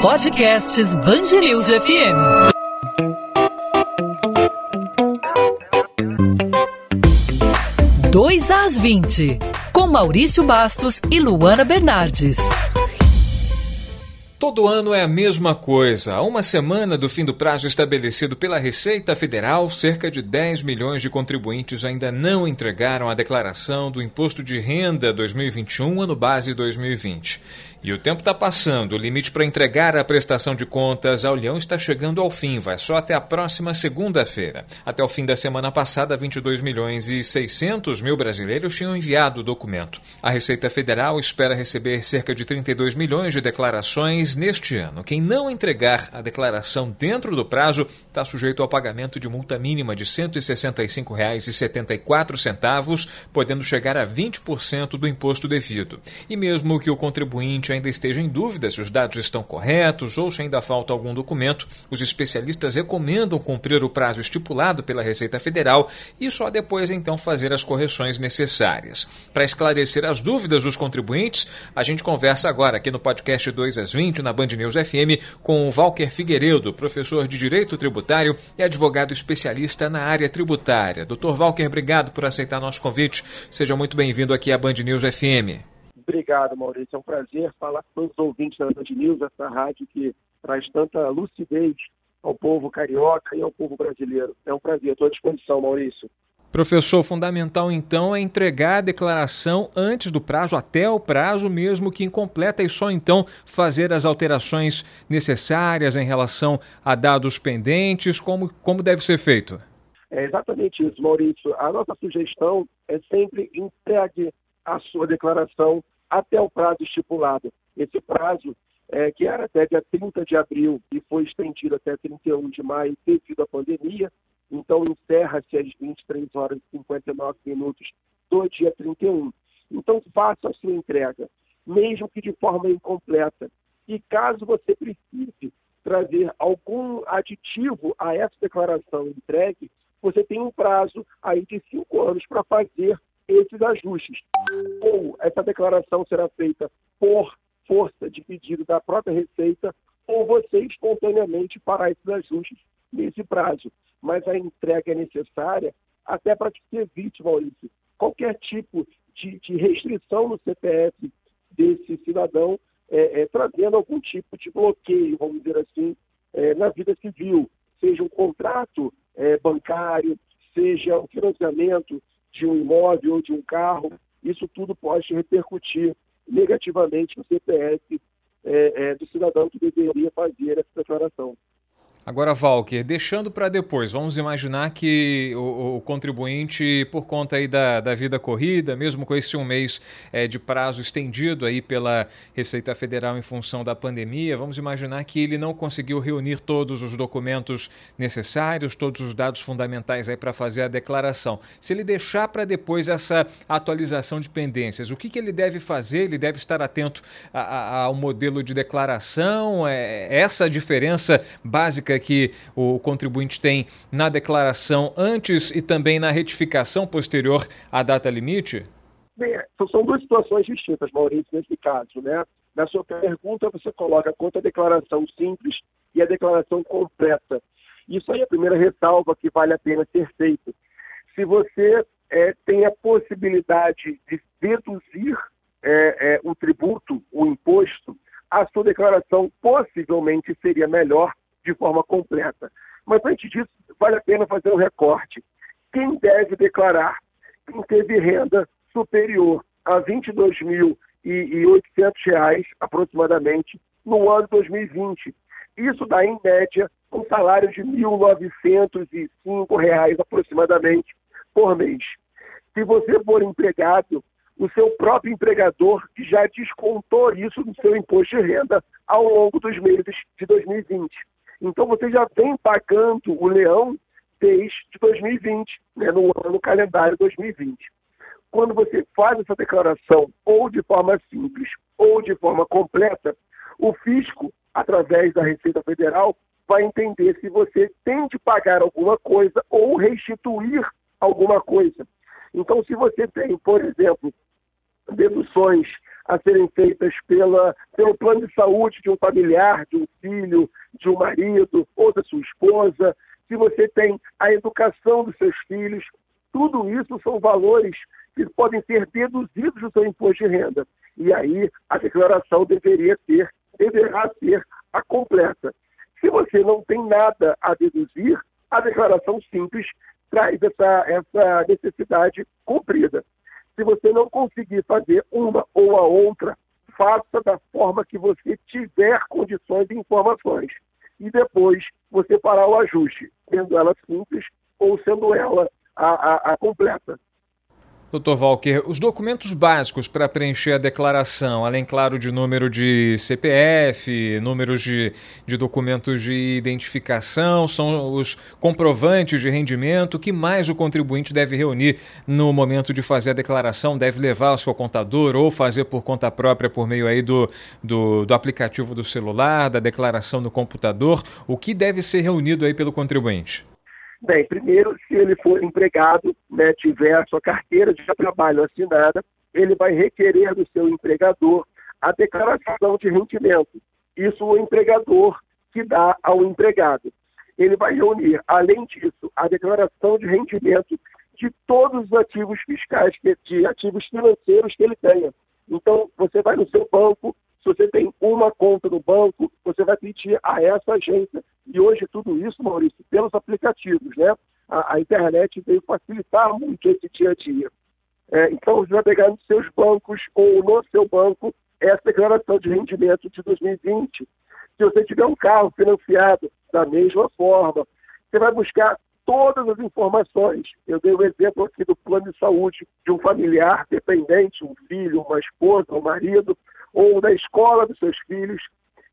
Podcasts Bangerils FM. Dois às 20, com Maurício Bastos e Luana Bernardes. Todo ano é a mesma coisa. A uma semana do fim do prazo estabelecido pela Receita Federal, cerca de 10 milhões de contribuintes ainda não entregaram a declaração do Imposto de Renda 2021, ano base 2020. E o tempo está passando. O limite para entregar a prestação de contas ao Leão está chegando ao fim. Vai só até a próxima segunda-feira. Até o fim da semana passada, 22 milhões e 600 mil brasileiros tinham enviado o documento. A Receita Federal espera receber cerca de 32 milhões de declarações neste ano. Quem não entregar a declaração dentro do prazo está sujeito ao pagamento de multa mínima de R$ 165,74, podendo chegar a 20% do imposto devido. E mesmo que o contribuinte ainda esteja em dúvida se os dados estão corretos ou se ainda falta algum documento, os especialistas recomendam cumprir o prazo estipulado pela Receita Federal e só depois então fazer as correções necessárias. Para esclarecer as dúvidas dos contribuintes, a gente conversa agora aqui no podcast 2 às 20 na Band News FM com o Walker Figueiredo, professor de Direito Tributário e advogado especialista na área tributária. Doutor Walker, obrigado por aceitar nosso convite. Seja muito bem-vindo aqui à Band News FM. Obrigado, Maurício. É um prazer falar com os ouvintes da Band News, essa rádio que traz tanta lucidez ao povo carioca e ao povo brasileiro. É um prazer. Estou à disposição, Maurício. Professor, fundamental então é entregar a declaração antes do prazo, até o prazo, mesmo que incompleta, e só então fazer as alterações necessárias em relação a dados pendentes, como, como deve ser feito? É exatamente isso, Maurício. A nossa sugestão é sempre entregue a sua declaração até o prazo estipulado. Esse prazo, é, que era até dia 30 de abril e foi estendido até 31 de maio devido à pandemia, então encerra-se às 23 horas e 59 minutos do dia 31. Então faça a sua entrega, mesmo que de forma incompleta. E caso você precise trazer algum aditivo a essa declaração entregue, você tem um prazo aí de cinco anos para fazer esses ajustes. Ou essa declaração será feita por força de pedido da própria Receita, ou você espontaneamente fará esses ajustes nesse prazo. Mas a entrega é necessária até para que se evite, Maurício, qualquer tipo de, de restrição no CPF desse cidadão, é, é, trazendo algum tipo de bloqueio, vamos dizer assim, é, na vida civil, seja um contrato é, bancário, seja um financiamento de um imóvel ou de um carro, isso tudo pode repercutir negativamente no CPF é, é, do cidadão que deveria fazer essa declaração. Agora, Valker, deixando para depois, vamos imaginar que o, o, contribuinte, por conta aí da, da vida corrida, mesmo com esse um mês é, de prazo estendido aí pela Receita Federal em função da pandemia, vamos imaginar que ele não conseguiu reunir todos os documentos necessários, todos os dados fundamentais aí para fazer a declaração. Se ele deixar para depois essa atualização de pendências, o que, que ele deve fazer? Ele deve estar atento a, a, ao modelo de declaração? É, essa a diferença básica que o contribuinte tem na declaração antes e também na retificação posterior à data limite? Bem, são duas situações distintas, Maurício, nesse caso. Né? Na sua pergunta, você coloca quanto a declaração simples e a declaração completa. Isso aí é a primeira ressalva que vale a pena ser feita. Se você é, tem a possibilidade de deduzir é, é, o tributo, o imposto, a sua declaração possivelmente seria melhor de forma completa. Mas antes disso, vale a pena fazer um recorte. Quem deve declarar? Quem teve renda superior a R$ 22.800 aproximadamente no ano 2020. Isso dá, em média, um salário de R$ 1.905 aproximadamente por mês. Se você for empregado, o seu próprio empregador já descontou isso do seu imposto de renda ao longo dos meses de 2020. Então você já vem pagando o leão desde 2020, né, no ano calendário 2020. Quando você faz essa declaração, ou de forma simples, ou de forma completa, o fisco, através da Receita Federal, vai entender se você tem de pagar alguma coisa ou restituir alguma coisa. Então, se você tem, por exemplo, deduções a serem feitas pela, pelo plano de saúde de um familiar, de um filho, de um marido ou da sua esposa, se você tem a educação dos seus filhos, tudo isso são valores que podem ser deduzidos do seu imposto de renda. E aí a declaração deveria ser, deverá ser a completa. Se você não tem nada a deduzir, a declaração simples traz essa, essa necessidade cumprida. Se você não conseguir fazer uma ou a outra, faça da forma que você tiver condições e informações. E depois você fará o ajuste, sendo ela simples ou sendo ela a, a, a completa. Doutor Walker, os documentos básicos para preencher a declaração, além, claro, de número de CPF, números de, de documentos de identificação, são os comprovantes de rendimento. O que mais o contribuinte deve reunir no momento de fazer a declaração? Deve levar ao seu contador ou fazer por conta própria por meio aí do, do, do aplicativo do celular, da declaração no computador? O que deve ser reunido aí pelo contribuinte? Bem, primeiro, se ele for empregado, né, tiver a sua carteira de trabalho assinada, ele vai requerer do seu empregador a declaração de rendimento. Isso o empregador que dá ao empregado. Ele vai reunir, além disso, a declaração de rendimento de todos os ativos fiscais, de ativos financeiros que ele tenha. Então, você vai no seu banco, você tem uma conta no banco, você vai pedir a essa agência. E hoje tudo isso, Maurício, pelos aplicativos, né? A, a internet veio facilitar muito esse dia a dia. É, então, você vai pegar nos seus bancos ou no seu banco essa declaração de rendimento de 2020. Se você tiver um carro financiado, da mesma forma, você vai buscar todas as informações. Eu dei o um exemplo aqui do plano de saúde de um familiar dependente, um filho, uma esposa, um marido ou da escola dos seus filhos.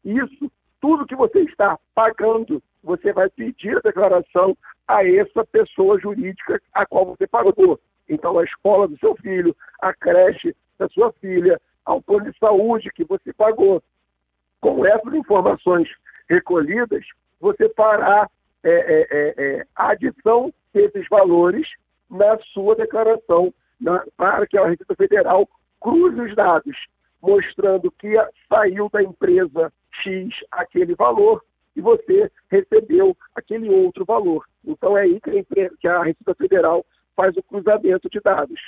Isso, tudo que você está pagando, você vai pedir a declaração a essa pessoa jurídica a qual você pagou. Então, a escola do seu filho, a creche da sua filha, ao plano de saúde que você pagou. Com essas informações recolhidas, você fará é, é, é, é a adição desses valores na sua declaração, na, para que a Receita Federal cruze os dados mostrando que saiu da empresa X aquele valor e você recebeu aquele outro valor. Então é aí que a, empresa, que a Receita Federal faz o cruzamento de dados.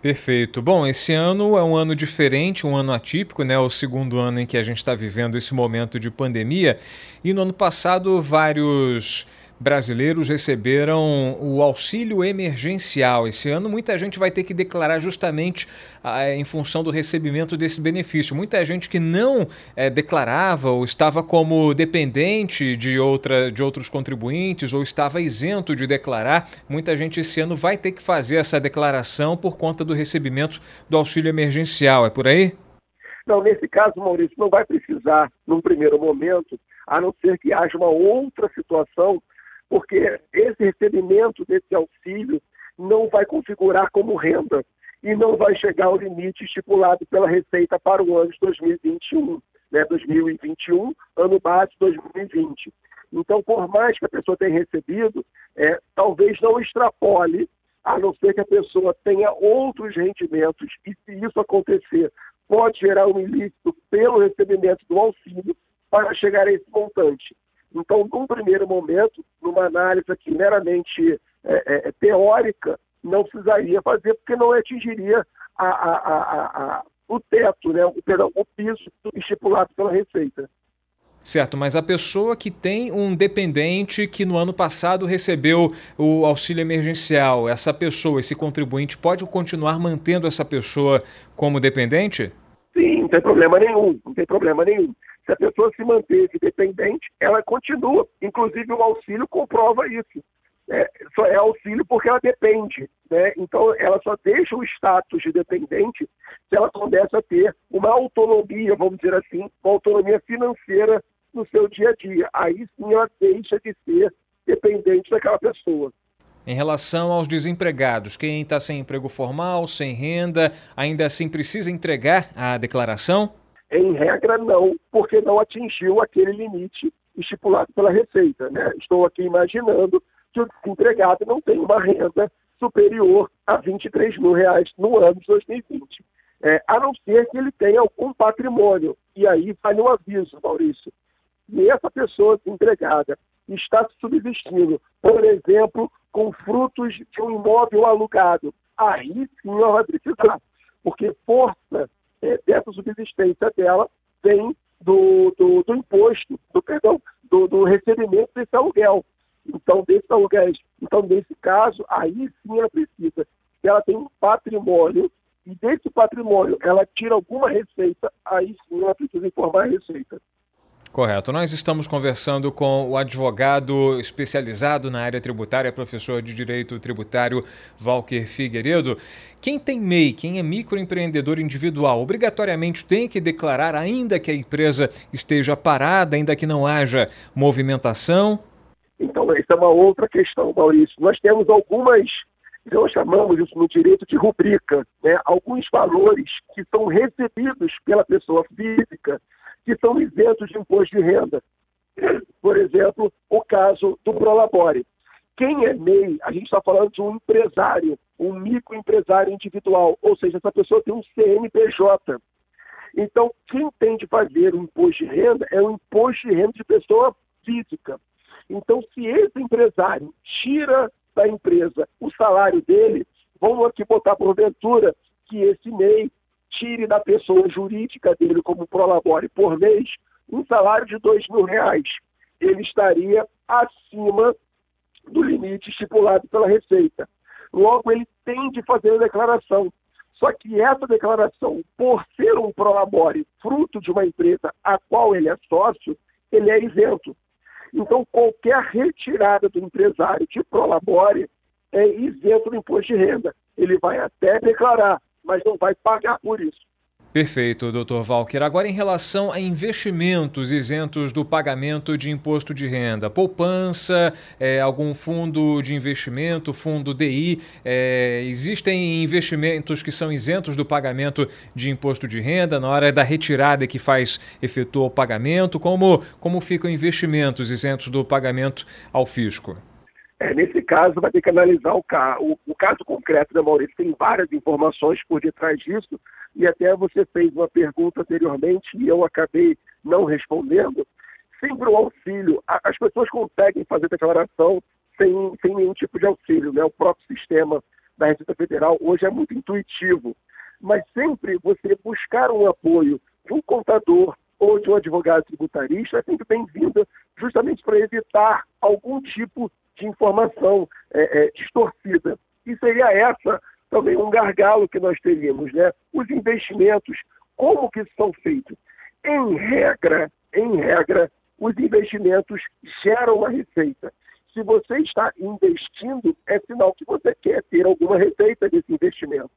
Perfeito. Bom, esse ano é um ano diferente, um ano atípico, né? O segundo ano em que a gente está vivendo esse momento de pandemia. E no ano passado, vários brasileiros receberam o auxílio emergencial. Esse ano, muita gente vai ter que declarar justamente ah, em função do recebimento desse benefício. Muita gente que não é, declarava ou estava como dependente de, outra, de outros contribuintes ou estava isento de declarar, muita gente esse ano vai ter que fazer essa declaração por conta do recebimento do auxílio emergencial. É por aí? Não, nesse caso, Maurício, não vai precisar, num primeiro momento, a não ser que haja uma outra situação porque esse recebimento desse auxílio não vai configurar como renda e não vai chegar ao limite estipulado pela Receita para o ano de 2021, né? 2021, ano base 2020. Então, por mais que a pessoa tenha recebido, é, talvez não extrapole, a não ser que a pessoa tenha outros rendimentos, e se isso acontecer, pode gerar um ilícito pelo recebimento do auxílio para chegar a esse montante. Então, num primeiro momento, numa análise aqui meramente é, é, é, teórica, não precisaria fazer, porque não atingiria a, a, a, o teto, né, o, perdão, o piso estipulado pela Receita. Certo, mas a pessoa que tem um dependente que no ano passado recebeu o auxílio emergencial, essa pessoa, esse contribuinte, pode continuar mantendo essa pessoa como dependente? Sim, não tem problema nenhum, não tem problema nenhum. Se a pessoa se manteve dependente, ela continua. Inclusive, o auxílio comprova isso. É, só é auxílio porque ela depende. Né? Então, ela só deixa o status de dependente se ela começa a ter uma autonomia, vamos dizer assim, uma autonomia financeira no seu dia a dia. Aí sim ela deixa de ser dependente daquela pessoa. Em relação aos desempregados, quem está sem emprego formal, sem renda, ainda assim precisa entregar a declaração? Em regra, não, porque não atingiu aquele limite estipulado pela Receita. Né? Estou aqui imaginando que o desempregado não tem uma renda superior a 23 mil reais no ano de 2020. é, a não ser que ele tenha algum patrimônio. E aí vai no aviso, Maurício. E essa pessoa desempregada está subsistindo, por exemplo, com frutos de um imóvel alugado. Aí sim ela vai precisar, porque força dessa subsistência dela vem do, do, do imposto, do perdão, do, do, recebimento desse aluguel. Então, desse aluguel. Então, nesse caso, aí sim ela precisa. Ela tem um patrimônio e desse patrimônio ela tira alguma receita, aí sim ela precisa informar a receita. Correto. Nós estamos conversando com o advogado especializado na área tributária, professor de Direito Tributário, Walker Figueiredo. Quem tem MEI, quem é microempreendedor individual, obrigatoriamente tem que declarar, ainda que a empresa esteja parada, ainda que não haja movimentação? Então, essa é uma outra questão, Maurício. Nós temos algumas, nós chamamos isso no direito de rubrica, né? alguns valores que são recebidos pela pessoa física que são isentos de imposto de renda. Por exemplo, o caso do Prolabore. Quem é MEI, a gente está falando de um empresário, um microempresário individual, ou seja, essa pessoa tem um CNPJ. Então, quem tem de fazer o imposto de renda é o imposto de renda de pessoa física. Então, se esse empresário tira da empresa o salário dele, vamos aqui botar porventura que esse MEI tire da pessoa jurídica dele como prolabore por mês um salário de dois mil reais. Ele estaria acima do limite estipulado pela Receita. Logo, ele tem de fazer a declaração. Só que essa declaração, por ser um prolabore fruto de uma empresa a qual ele é sócio, ele é isento. Então, qualquer retirada do empresário de prolabore é isento do imposto de renda. Ele vai até declarar, mas não vai pagar por isso. Perfeito, doutor Valker. Agora, em relação a investimentos isentos do pagamento de imposto de renda, poupança, é, algum fundo de investimento, fundo DI, é, existem investimentos que são isentos do pagamento de imposto de renda na hora da retirada que faz, efetua o pagamento? Como, como ficam investimentos isentos do pagamento ao fisco? É, nesse caso, vai ter que analisar o, o, o caso concreto da Maurício. Tem várias informações por detrás disso, e até você fez uma pergunta anteriormente e eu acabei não respondendo. Sempre o auxílio, as pessoas conseguem fazer declaração sem, sem nenhum tipo de auxílio. Né? O próprio sistema da Receita Federal hoje é muito intuitivo, mas sempre você buscar um apoio de um contador ou de um advogado tributarista é sempre bem-vinda, justamente para evitar algum tipo de informação é, é, distorcida. E seria essa também um gargalo que nós teríamos, né? Os investimentos, como que são feitos? Em regra, em regra, os investimentos geram uma receita. Se você está investindo, é sinal que você quer ter alguma receita desse investimento.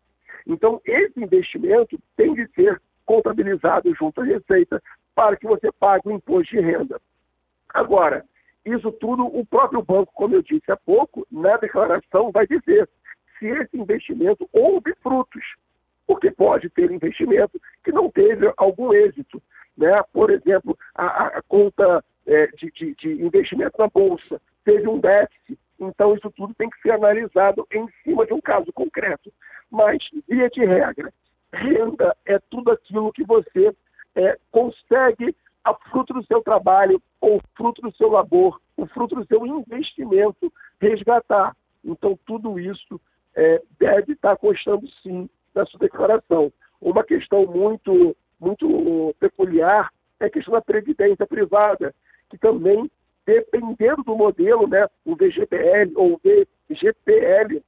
Então, esse investimento tem de ser contabilizado junto à receita para que você pague o imposto de renda. Agora, isso tudo o próprio banco, como eu disse há pouco, na declaração vai dizer se esse investimento houve frutos, porque pode ter investimento que não teve algum êxito. Né? Por exemplo, a, a conta é, de, de, de investimento na Bolsa teve um déficit, então isso tudo tem que ser analisado em cima de um caso concreto. Mas, via de regra, renda é tudo aquilo que você é, consegue a fruto do seu trabalho ou fruto do seu labor, o fruto do seu investimento resgatar. Então, tudo isso é, deve estar constando sim na sua declaração. Uma questão muito, muito peculiar é a questão da previdência privada, que também, dependendo do modelo, né, o VGPL ou o VGPL,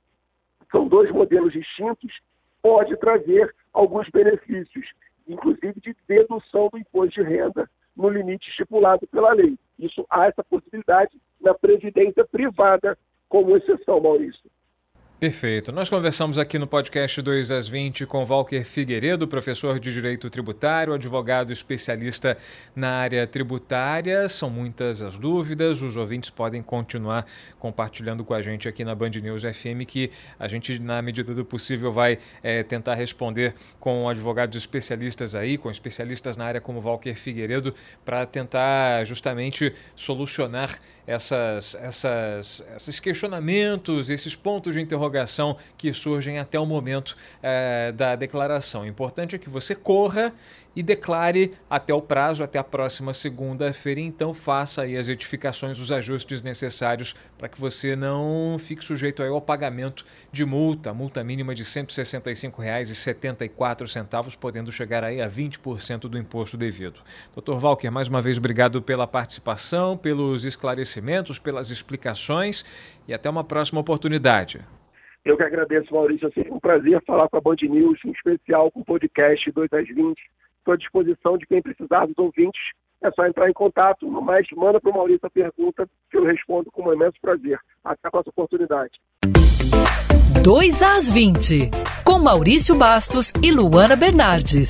são dois modelos distintos, pode trazer alguns benefícios, inclusive de dedução do imposto de renda no limite estipulado pela lei. Isso há essa possibilidade na previdência privada como exceção, Maurício. Perfeito. Nós conversamos aqui no podcast 2 às 20 com Walker Figueiredo, professor de Direito Tributário, advogado especialista na área tributária. São muitas as dúvidas, os ouvintes podem continuar compartilhando com a gente aqui na Band News FM, que a gente, na medida do possível, vai é, tentar responder com advogados especialistas aí, com especialistas na área como Walker Figueiredo, para tentar justamente solucionar essas, essas, esses questionamentos, esses pontos de interrogação que surgem até o momento é, da declaração. O importante é que você corra e declare até o prazo, até a próxima segunda-feira. Então faça aí as edificações, os ajustes necessários para que você não fique sujeito ao pagamento de multa, multa mínima de R$ 165,74, podendo chegar aí a 20% do imposto devido. Doutor Walker, mais uma vez obrigado pela participação, pelos esclarecimentos, pelas explicações e até uma próxima oportunidade. Eu que agradeço, Maurício. É sempre um prazer falar com a Band News, em especial com o podcast 2 às 20 estou à disposição de quem precisar dos ouvintes. É só entrar em contato, mas manda para o Maurício a pergunta que eu respondo com um imenso prazer. Até a próxima oportunidade. 2 às 20, com Maurício Bastos e Luana Bernardes.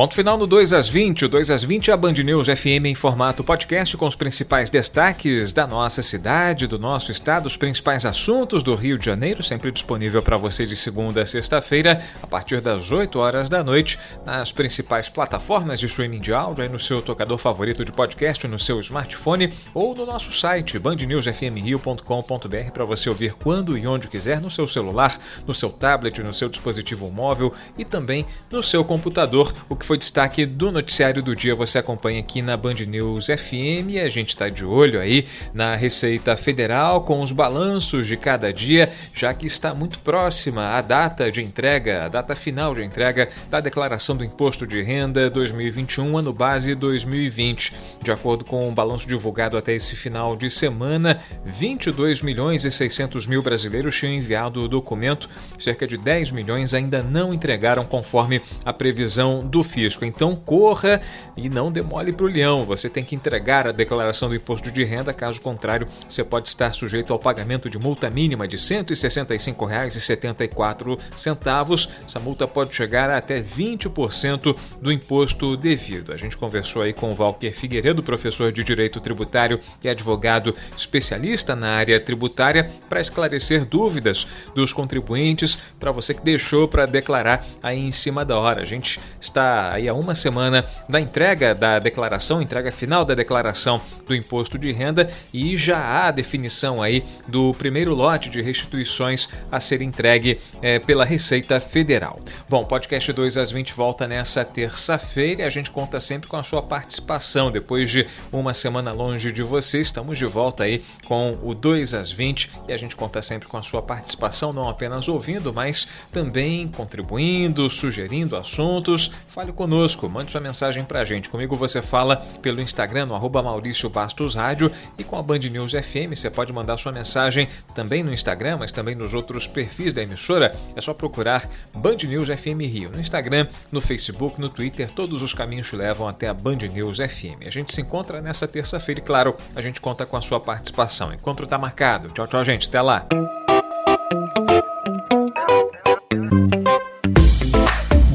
Ponto final no 2 às 20. O 2 às 20 é a Band News FM em formato podcast com os principais destaques da nossa cidade, do nosso estado, os principais assuntos do Rio de Janeiro, sempre disponível para você de segunda a sexta-feira, a partir das 8 horas da noite, nas principais plataformas de streaming de áudio, aí no seu tocador favorito de podcast, no seu smartphone ou no nosso site bandnewsfmrio.com.br para você ouvir quando e onde quiser no seu celular, no seu tablet, no seu dispositivo móvel e também no seu computador. O que foi destaque do noticiário do dia você acompanha aqui na Band News FM a gente está de olho aí na Receita Federal com os balanços de cada dia, já que está muito próxima a data de entrega, a data final de entrega da declaração do Imposto de Renda 2021, ano base 2020. De acordo com o balanço divulgado até esse final de semana, 22 milhões e 600 mil brasileiros tinham enviado o documento, cerca de 10 milhões ainda não entregaram conforme a previsão do fisco. Então corra e não demole para o leão. Você tem que entregar a declaração do imposto de renda, caso contrário, você pode estar sujeito ao pagamento de multa mínima de R$ 165,74. Essa multa pode chegar a até 20% do imposto devido. A gente conversou aí com o Walker Figueiredo, professor de Direito Tributário e advogado especialista na área tributária, para esclarecer dúvidas dos contribuintes, para você que deixou para declarar aí em cima da hora. A gente está aí a uma semana da entrega da declaração, entrega final da declaração do imposto de renda e já há definição aí do primeiro lote de restituições a ser entregue é, pela Receita Federal. Bom, podcast 2 às 20 volta nessa terça-feira a gente conta sempre com a sua participação. Depois de uma semana longe de você, estamos de volta aí com o 2 às 20 e a gente conta sempre com a sua participação, não apenas ouvindo, mas também contribuindo, sugerindo assuntos. Fale Fale conosco, mande sua mensagem pra gente. Comigo você fala pelo Instagram, no arroba Maurício Bastos Rádio e com a Band News FM você pode mandar sua mensagem também no Instagram, mas também nos outros perfis da emissora. É só procurar Band News FM Rio no Instagram, no Facebook, no Twitter. Todos os caminhos te levam até a Band News FM. A gente se encontra nessa terça-feira e, claro, a gente conta com a sua participação. Encontro tá marcado. Tchau, tchau, gente. Até lá.